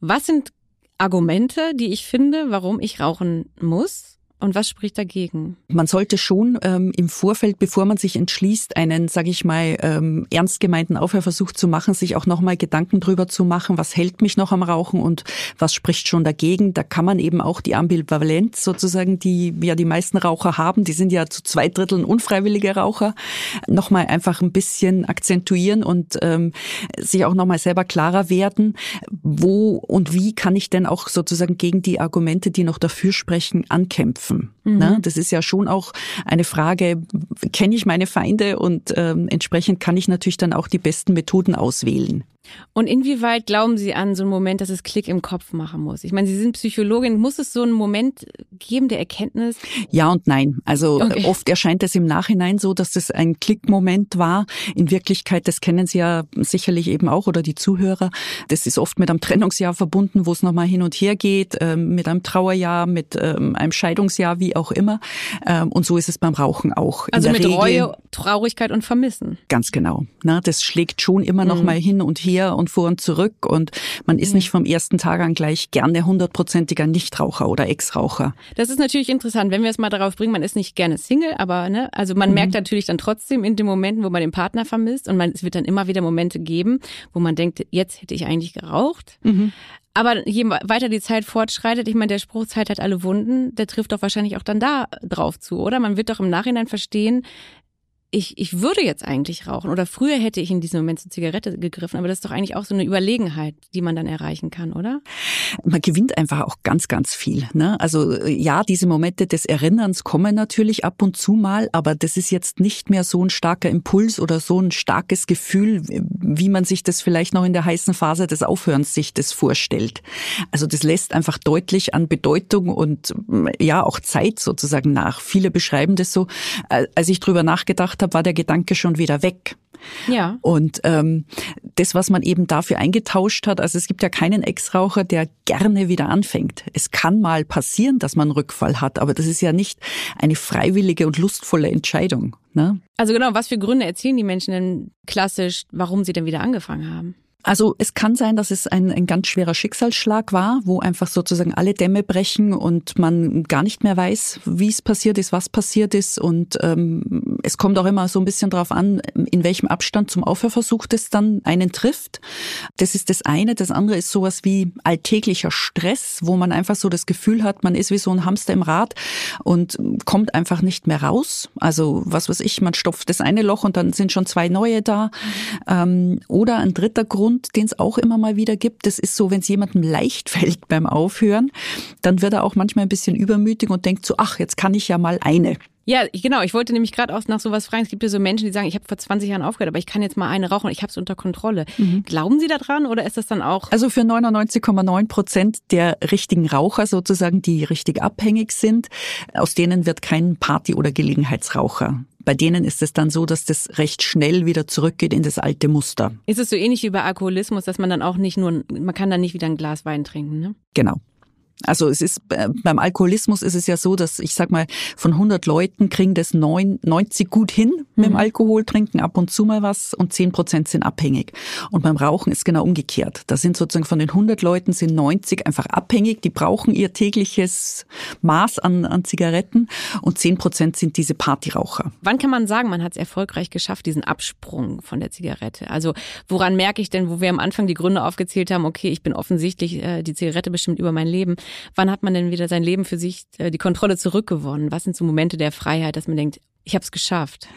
Was sind Argumente, die ich finde, warum ich rauchen muss? Und was spricht dagegen? Man sollte schon ähm, im Vorfeld, bevor man sich entschließt, einen, sage ich mal, ähm, ernst gemeinten Aufhörversuch zu machen, sich auch nochmal Gedanken drüber zu machen, was hält mich noch am Rauchen und was spricht schon dagegen. Da kann man eben auch die Ambivalenz sozusagen, die ja die meisten Raucher haben, die sind ja zu zwei Dritteln unfreiwillige Raucher, nochmal einfach ein bisschen akzentuieren und ähm, sich auch nochmal selber klarer werden, wo und wie kann ich denn auch sozusagen gegen die Argumente, die noch dafür sprechen, ankämpfen kämpfen. Mhm. Ne? Das ist ja schon auch eine Frage, kenne ich meine Feinde und ähm, entsprechend kann ich natürlich dann auch die besten Methoden auswählen. Und inwieweit glauben Sie an so einen Moment, dass es Klick im Kopf machen muss? Ich meine, Sie sind Psychologin. Muss es so einen Moment geben der Erkenntnis? Ja und nein. Also okay. oft erscheint es im Nachhinein so, dass es ein Klickmoment war. In Wirklichkeit, das kennen Sie ja sicherlich eben auch oder die Zuhörer. Das ist oft mit einem Trennungsjahr verbunden, wo es nochmal hin und her geht, ähm, mit einem Trauerjahr, mit ähm, einem Scheidungsjahr, wie auch immer. Ähm, und so ist es beim Rauchen auch. Also mit Regel, Reue, Traurigkeit und Vermissen. Ganz genau. das schlägt schon immer noch mhm. mal hin und her her und vor und zurück und man ist nicht vom ersten Tag an gleich gerne hundertprozentiger Nichtraucher oder Ex-Raucher. Das ist natürlich interessant, wenn wir es mal darauf bringen, man ist nicht gerne Single, aber ne, also man mhm. merkt natürlich dann trotzdem in den Momenten, wo man den Partner vermisst und man, es wird dann immer wieder Momente geben, wo man denkt, jetzt hätte ich eigentlich geraucht. Mhm. Aber je weiter die Zeit fortschreitet, ich meine, der Spruch Zeit hat alle Wunden, der trifft doch wahrscheinlich auch dann da drauf zu, oder? Man wird doch im Nachhinein verstehen, ich, ich würde jetzt eigentlich rauchen oder früher hätte ich in diesem Moment zur Zigarette gegriffen, aber das ist doch eigentlich auch so eine Überlegenheit, die man dann erreichen kann, oder? Man gewinnt einfach auch ganz, ganz viel. Ne? Also ja, diese Momente des Erinnerns kommen natürlich ab und zu mal, aber das ist jetzt nicht mehr so ein starker Impuls oder so ein starkes Gefühl, wie man sich das vielleicht noch in der heißen Phase des Aufhörens sich das vorstellt. Also das lässt einfach deutlich an Bedeutung und ja auch Zeit sozusagen nach. Viele beschreiben das so, als ich drüber nachgedacht gemacht habe, war der Gedanke schon wieder weg. Ja. Und ähm, das, was man eben dafür eingetauscht hat, also es gibt ja keinen Ex-Raucher, der gerne wieder anfängt. Es kann mal passieren, dass man Rückfall hat, aber das ist ja nicht eine freiwillige und lustvolle Entscheidung. Ne? Also genau, was für Gründe erzählen die Menschen denn klassisch, warum sie denn wieder angefangen haben? Also es kann sein, dass es ein, ein ganz schwerer Schicksalsschlag war, wo einfach sozusagen alle Dämme brechen und man gar nicht mehr weiß, wie es passiert ist, was passiert ist. Und ähm, es kommt auch immer so ein bisschen darauf an, in welchem Abstand zum Aufhörversuch das dann einen trifft. Das ist das eine. Das andere ist sowas wie alltäglicher Stress, wo man einfach so das Gefühl hat, man ist wie so ein Hamster im Rad und kommt einfach nicht mehr raus. Also was weiß ich, man stopft das eine Loch und dann sind schon zwei neue da. Ähm, oder ein dritter Grund, Grund, den es auch immer mal wieder gibt. Das ist so, wenn es jemandem leicht [LAUGHS] fällt beim Aufhören, dann wird er auch manchmal ein bisschen übermütig und denkt so, ach, jetzt kann ich ja mal eine. Ja, genau. Ich wollte nämlich gerade auch nach sowas fragen. Es gibt ja so Menschen, die sagen, ich habe vor 20 Jahren aufgehört, aber ich kann jetzt mal eine rauchen, ich habe es unter Kontrolle. Mhm. Glauben Sie daran oder ist das dann auch? Also für 99,9 Prozent der richtigen Raucher sozusagen, die richtig abhängig sind, aus denen wird kein Party- oder Gelegenheitsraucher. Bei denen ist es dann so, dass das recht schnell wieder zurückgeht in das alte Muster. Ist es so ähnlich wie bei Alkoholismus, dass man dann auch nicht nur, man kann dann nicht wieder ein Glas Wein trinken, ne? Genau. Also es ist äh, beim Alkoholismus ist es ja so, dass ich sag mal von 100 Leuten kriegen das 90 gut hin mit dem mhm. Alkohol, trinken ab und zu mal was und 10 Prozent sind abhängig. Und beim Rauchen ist genau umgekehrt. Da sind sozusagen von den 100 Leuten sind 90 einfach abhängig, die brauchen ihr tägliches Maß an, an Zigaretten und 10 Prozent sind diese Partyraucher. Wann kann man sagen, man hat es erfolgreich geschafft, diesen Absprung von der Zigarette? Also woran merke ich denn, wo wir am Anfang die Gründe aufgezählt haben, okay, ich bin offensichtlich, äh, die Zigarette bestimmt über mein Leben. Wann hat man denn wieder sein Leben für sich, äh, die Kontrolle zurückgewonnen? Was sind so Momente der Freiheit, dass man denkt, ich habe es geschafft.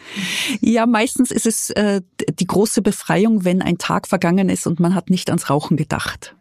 Ja, meistens ist es äh, die große Befreiung, wenn ein Tag vergangen ist und man hat nicht ans Rauchen gedacht.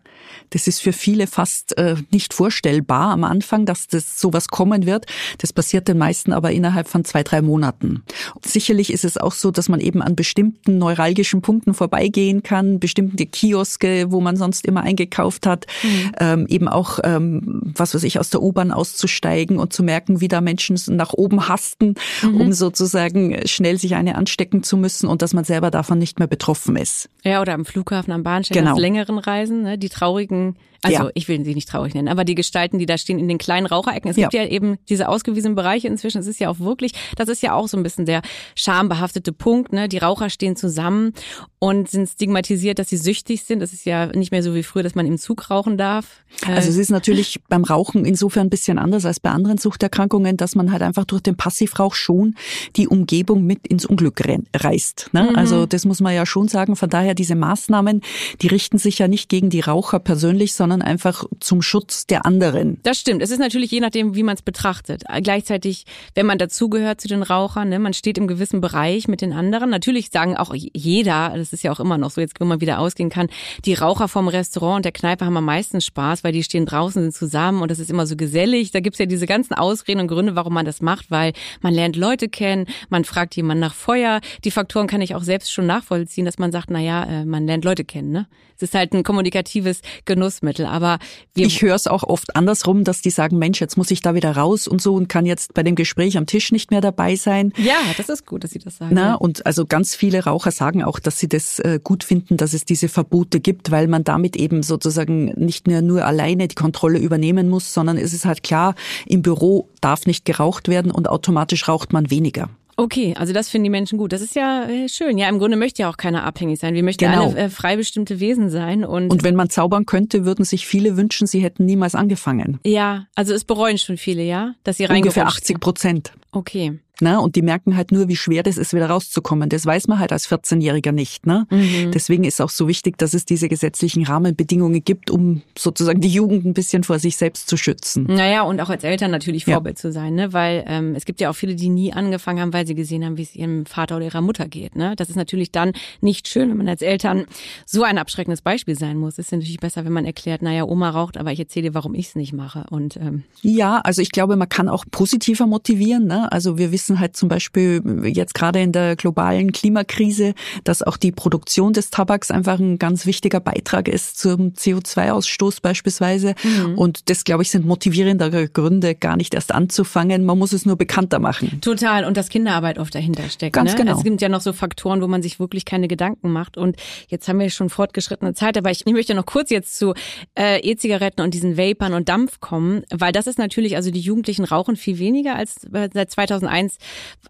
Das ist für viele fast äh, nicht vorstellbar am Anfang, dass das sowas kommen wird. Das passiert den meisten aber innerhalb von zwei, drei Monaten. Sicherlich ist es auch so, dass man eben an bestimmten neuralgischen Punkten vorbeigehen kann, bestimmte Kioske, wo man sonst immer eingekauft hat, mhm. ähm, eben auch, ähm, was weiß ich, aus der U-Bahn auszusteigen und zu merken, wie da Menschen nach oben hasten, mhm. um sozusagen schnell sich eine anstecken zu müssen und dass man selber davon nicht mehr betroffen ist. Ja, oder am Flughafen, am Bahnsteig, genau. auf längeren Reisen, ne, die traurigen being also ja. ich will sie nicht traurig nennen, aber die Gestalten, die da stehen in den kleinen Raucherecken. Es ja. gibt ja eben diese ausgewiesenen Bereiche inzwischen. Es ist ja auch wirklich, das ist ja auch so ein bisschen der schambehaftete Punkt. Ne? Die Raucher stehen zusammen und sind stigmatisiert, dass sie süchtig sind. Das ist ja nicht mehr so wie früher, dass man im Zug rauchen darf. Also es ist natürlich beim Rauchen insofern ein bisschen anders als bei anderen Suchterkrankungen, dass man halt einfach durch den Passivrauch schon die Umgebung mit ins Unglück reißt. Ne? Mhm. Also das muss man ja schon sagen. Von daher diese Maßnahmen, die richten sich ja nicht gegen die Raucher persönlich, sondern einfach zum Schutz der anderen. Das stimmt. Es ist natürlich je nachdem, wie man es betrachtet. Gleichzeitig, wenn man dazugehört zu den Rauchern, ne, man steht im gewissen Bereich mit den anderen. Natürlich sagen auch jeder, das ist ja auch immer noch so, jetzt wo man wieder ausgehen kann, die Raucher vom Restaurant und der Kneipe haben am meisten Spaß, weil die stehen draußen, sind zusammen und das ist immer so gesellig. Da gibt's ja diese ganzen Ausreden und Gründe, warum man das macht, weil man lernt Leute kennen, man fragt jemanden nach Feuer. Die Faktoren kann ich auch selbst schon nachvollziehen, dass man sagt, na ja, äh, man lernt Leute kennen. Ne? Es ist halt ein kommunikatives Genussmittel. Aber wir ich höre es auch oft andersrum, dass die sagen, Mensch, jetzt muss ich da wieder raus und so und kann jetzt bei dem Gespräch am Tisch nicht mehr dabei sein. Ja, das ist gut, dass Sie das sagen. Na, und also ganz viele Raucher sagen auch, dass sie das äh, gut finden, dass es diese Verbote gibt, weil man damit eben sozusagen nicht mehr nur alleine die Kontrolle übernehmen muss, sondern es ist halt klar, im Büro darf nicht geraucht werden und automatisch raucht man weniger. Okay, also das finden die Menschen gut. Das ist ja äh, schön. Ja, im Grunde möchte ja auch keiner abhängig sein. Wir möchten genau. alle äh, frei bestimmte Wesen sein. Und, und wenn man zaubern könnte, würden sich viele wünschen, sie hätten niemals angefangen. Ja, also es bereuen schon viele, ja, dass sie Ungefähr 80 Prozent. Okay. Ne? Und die merken halt nur, wie schwer das ist, wieder rauszukommen. Das weiß man halt als 14-Jähriger nicht. Ne? Mhm. Deswegen ist auch so wichtig, dass es diese gesetzlichen Rahmenbedingungen gibt, um sozusagen die Jugend ein bisschen vor sich selbst zu schützen. Naja, und auch als Eltern natürlich Vorbild ja. zu sein, ne? weil ähm, es gibt ja auch viele, die nie angefangen haben, weil sie gesehen haben, wie es ihrem Vater oder ihrer Mutter geht. Ne? Das ist natürlich dann nicht schön, wenn man als Eltern so ein abschreckendes Beispiel sein muss. Es ist natürlich besser, wenn man erklärt, naja, Oma raucht, aber ich erzähle dir, warum ich es nicht mache. Und ähm Ja, also ich glaube, man kann auch positiver motivieren. Ne? Also wir wissen halt zum Beispiel jetzt gerade in der globalen Klimakrise, dass auch die Produktion des Tabaks einfach ein ganz wichtiger Beitrag ist zum CO2-Ausstoß beispielsweise. Mhm. Und das, glaube ich, sind motivierendere Gründe, gar nicht erst anzufangen. Man muss es nur bekannter machen. Total. Und dass Kinderarbeit oft dahinter steckt. Ganz ne? genau. Es gibt ja noch so Faktoren, wo man sich wirklich keine Gedanken macht. Und jetzt haben wir schon fortgeschrittene Zeit. Aber ich, ich möchte noch kurz jetzt zu äh, E-Zigaretten und diesen Vapern und Dampf kommen, weil das ist natürlich, also die Jugendlichen rauchen viel weniger als äh, seit 2001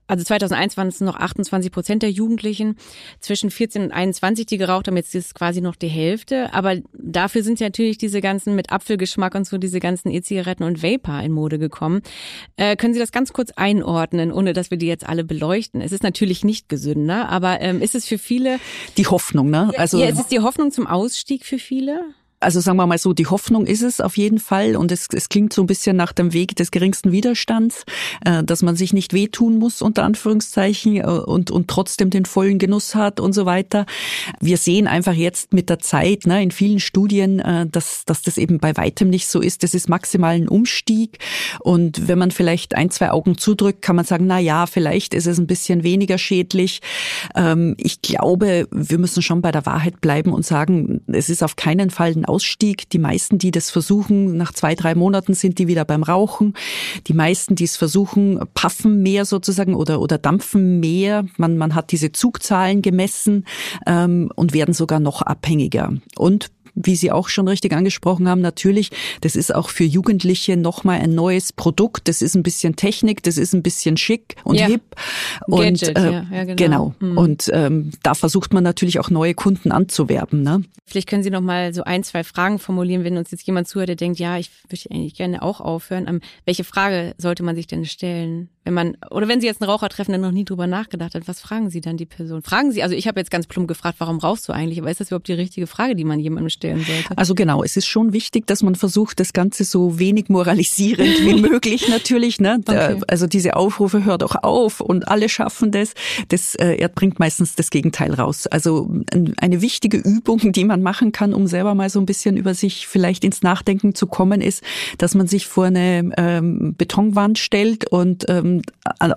also 2001 waren es noch 28 Prozent der Jugendlichen zwischen 14 und 21, die geraucht haben. Jetzt ist es quasi noch die Hälfte. Aber dafür sind ja natürlich diese ganzen mit Apfelgeschmack und so diese ganzen E-Zigaretten und Vapor in Mode gekommen. Äh, können Sie das ganz kurz einordnen, ohne dass wir die jetzt alle beleuchten? Es ist natürlich nicht gesünder, aber ähm, ist es für viele die Hoffnung, ne? Also ja, es ist die Hoffnung zum Ausstieg für viele. Also sagen wir mal so, die Hoffnung ist es auf jeden Fall und es, es klingt so ein bisschen nach dem Weg des geringsten Widerstands, äh, dass man sich nicht wehtun muss unter Anführungszeichen äh, und, und trotzdem den vollen Genuss hat und so weiter. Wir sehen einfach jetzt mit der Zeit ne, in vielen Studien, äh, dass, dass das eben bei weitem nicht so ist. Das ist maximal ein Umstieg und wenn man vielleicht ein, zwei Augen zudrückt, kann man sagen, na ja, vielleicht ist es ein bisschen weniger schädlich. Ähm, ich glaube, wir müssen schon bei der Wahrheit bleiben und sagen, es ist auf keinen Fall ein Ausstieg. Die meisten, die das versuchen, nach zwei, drei Monaten sind die wieder beim Rauchen. Die meisten, die es versuchen, paffen mehr sozusagen oder, oder dampfen mehr. Man, man hat diese Zugzahlen gemessen ähm, und werden sogar noch abhängiger. Und wie Sie auch schon richtig angesprochen haben, natürlich, das ist auch für Jugendliche nochmal ein neues Produkt. Das ist ein bisschen Technik, das ist ein bisschen schick und ja. hip. Und Gadget, äh, ja, ja, genau. genau. Mhm. Und ähm, da versucht man natürlich auch neue Kunden anzuwerben. Ne? Vielleicht können Sie noch mal so ein, zwei Fragen formulieren, wenn uns jetzt jemand zuhört, der denkt, ja, ich würde eigentlich gerne auch aufhören. Ähm, welche Frage sollte man sich denn stellen? Wenn man, oder wenn Sie jetzt einen Raucher treffen, der noch nie drüber nachgedacht hat, was fragen Sie dann die Person? Fragen Sie, also ich habe jetzt ganz plump gefragt, warum rauchst du eigentlich? Aber ist das überhaupt die richtige Frage, die man jemandem stellen sollte? Also genau, es ist schon wichtig, dass man versucht, das Ganze so wenig moralisierend wie [LAUGHS] möglich natürlich. Ne? Okay. Also diese Aufrufe hört auch auf und alle schaffen das. Das äh, er bringt meistens das Gegenteil raus. Also eine wichtige Übung, die man machen kann, um selber mal so ein bisschen über sich vielleicht ins Nachdenken zu kommen, ist, dass man sich vor eine ähm, Betonwand stellt und ähm,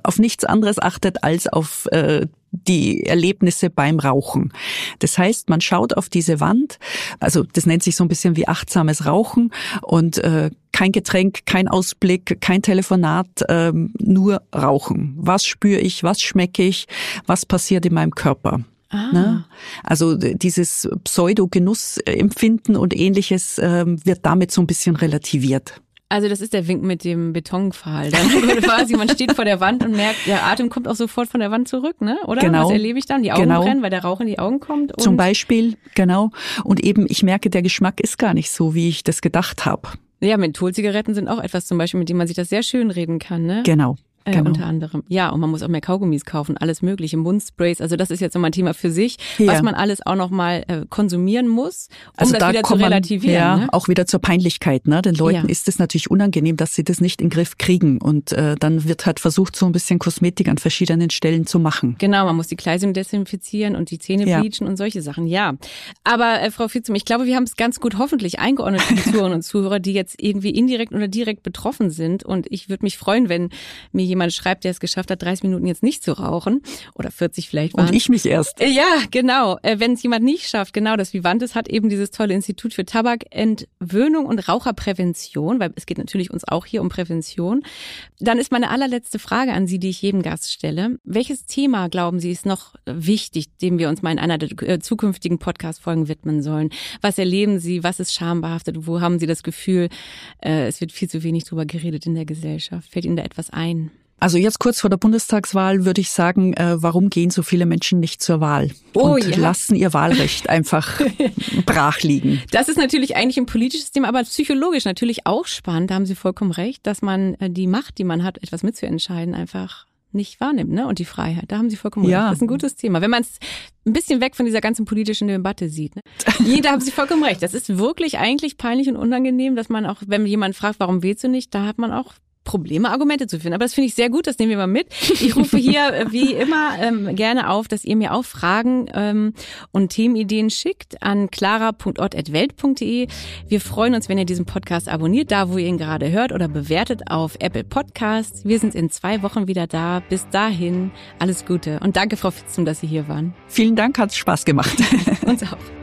auf nichts anderes achtet als auf äh, die Erlebnisse beim Rauchen. Das heißt, man schaut auf diese Wand, also das nennt sich so ein bisschen wie achtsames Rauchen und äh, kein Getränk, kein Ausblick, kein Telefonat, äh, nur Rauchen. Was spüre ich, was schmecke ich, was passiert in meinem Körper? Ah. Ne? Also dieses Pseudo-Genussempfinden und ähnliches äh, wird damit so ein bisschen relativiert. Also das ist der Wink mit dem Betonpfahl. Dann [LAUGHS] quasi, man steht vor der Wand und merkt, der Atem kommt auch sofort von der Wand zurück, ne? Oder? Genau. Was erlebe ich dann? Die Augen genau. brennen, weil der Rauch in die Augen kommt. Zum Beispiel, genau. Und eben, ich merke, der Geschmack ist gar nicht so, wie ich das gedacht habe. Ja, Mentholzigaretten sind auch etwas zum Beispiel, mit dem man sich das sehr schön reden kann, ne? Genau. Äh, genau. unter anderem. Ja, und man muss auch mehr Kaugummis kaufen, alles mögliche, Mundsprays. Also das ist jetzt nochmal ein Thema für sich, ja. was man alles auch nochmal äh, konsumieren muss, um also das da wieder zu relativieren. Man, ja, ne? auch wieder zur Peinlichkeit. Ne? Den Leuten ja. ist es natürlich unangenehm, dass sie das nicht in den Griff kriegen. Und äh, dann wird halt versucht, so ein bisschen Kosmetik an verschiedenen Stellen zu machen. Genau, man muss die Kleidung desinfizieren und die Zähne ja. bleachen und solche Sachen. Ja, aber äh, Frau Fitzum, ich glaube, wir haben es ganz gut hoffentlich eingeordnet die [LAUGHS] Zuhörerinnen und Zuhörer, die jetzt irgendwie indirekt oder direkt betroffen sind. Und ich würde mich freuen, wenn mir jemand schreibt, der es geschafft hat, 30 Minuten jetzt nicht zu rauchen oder 40 vielleicht waren. Und ich mich erst. Äh, ja, genau. Äh, wenn es jemand nicht schafft, genau, das Vivantes hat eben dieses tolle Institut für Tabakentwöhnung und Raucherprävention, weil es geht natürlich uns auch hier um Prävention. Dann ist meine allerletzte Frage an Sie, die ich jedem Gast stelle. Welches Thema, glauben Sie, ist noch wichtig, dem wir uns mal in einer der äh, zukünftigen Podcast-Folgen widmen sollen? Was erleben Sie? Was ist schambehaftet? Wo haben Sie das Gefühl, es wird viel zu wenig drüber geredet in der Gesellschaft? Fällt Ihnen da etwas ein? Also jetzt kurz vor der Bundestagswahl würde ich sagen, äh, warum gehen so viele Menschen nicht zur Wahl oh, und ja. lassen ihr Wahlrecht einfach [LAUGHS] brach liegen? Das ist natürlich eigentlich ein politisches Thema, aber psychologisch natürlich auch spannend. Da haben Sie vollkommen recht, dass man äh, die Macht, die man hat, etwas mitzuentscheiden, einfach nicht wahrnimmt, ne? Und die Freiheit. Da haben Sie vollkommen ja. recht. Das ist ein gutes Thema. Wenn man es ein bisschen weg von dieser ganzen politischen Debatte sieht. Ne? [LAUGHS] Jeder haben Sie vollkommen recht. Das ist wirklich eigentlich peinlich und unangenehm, dass man auch, wenn jemand fragt, warum wählst du nicht, da hat man auch Probleme, Argumente zu finden. Aber das finde ich sehr gut, das nehmen wir mal mit. Ich rufe hier [LAUGHS] äh, wie immer ähm, gerne auf, dass ihr mir auch Fragen ähm, und Themenideen schickt an clara.ort.welt.de. Wir freuen uns, wenn ihr diesen Podcast abonniert, da wo ihr ihn gerade hört oder bewertet auf Apple Podcasts. Wir sind in zwei Wochen wieder da. Bis dahin alles Gute und danke, Frau Fitzum, dass Sie hier waren. Vielen Dank, hat Spaß gemacht. [LAUGHS] Uns auch.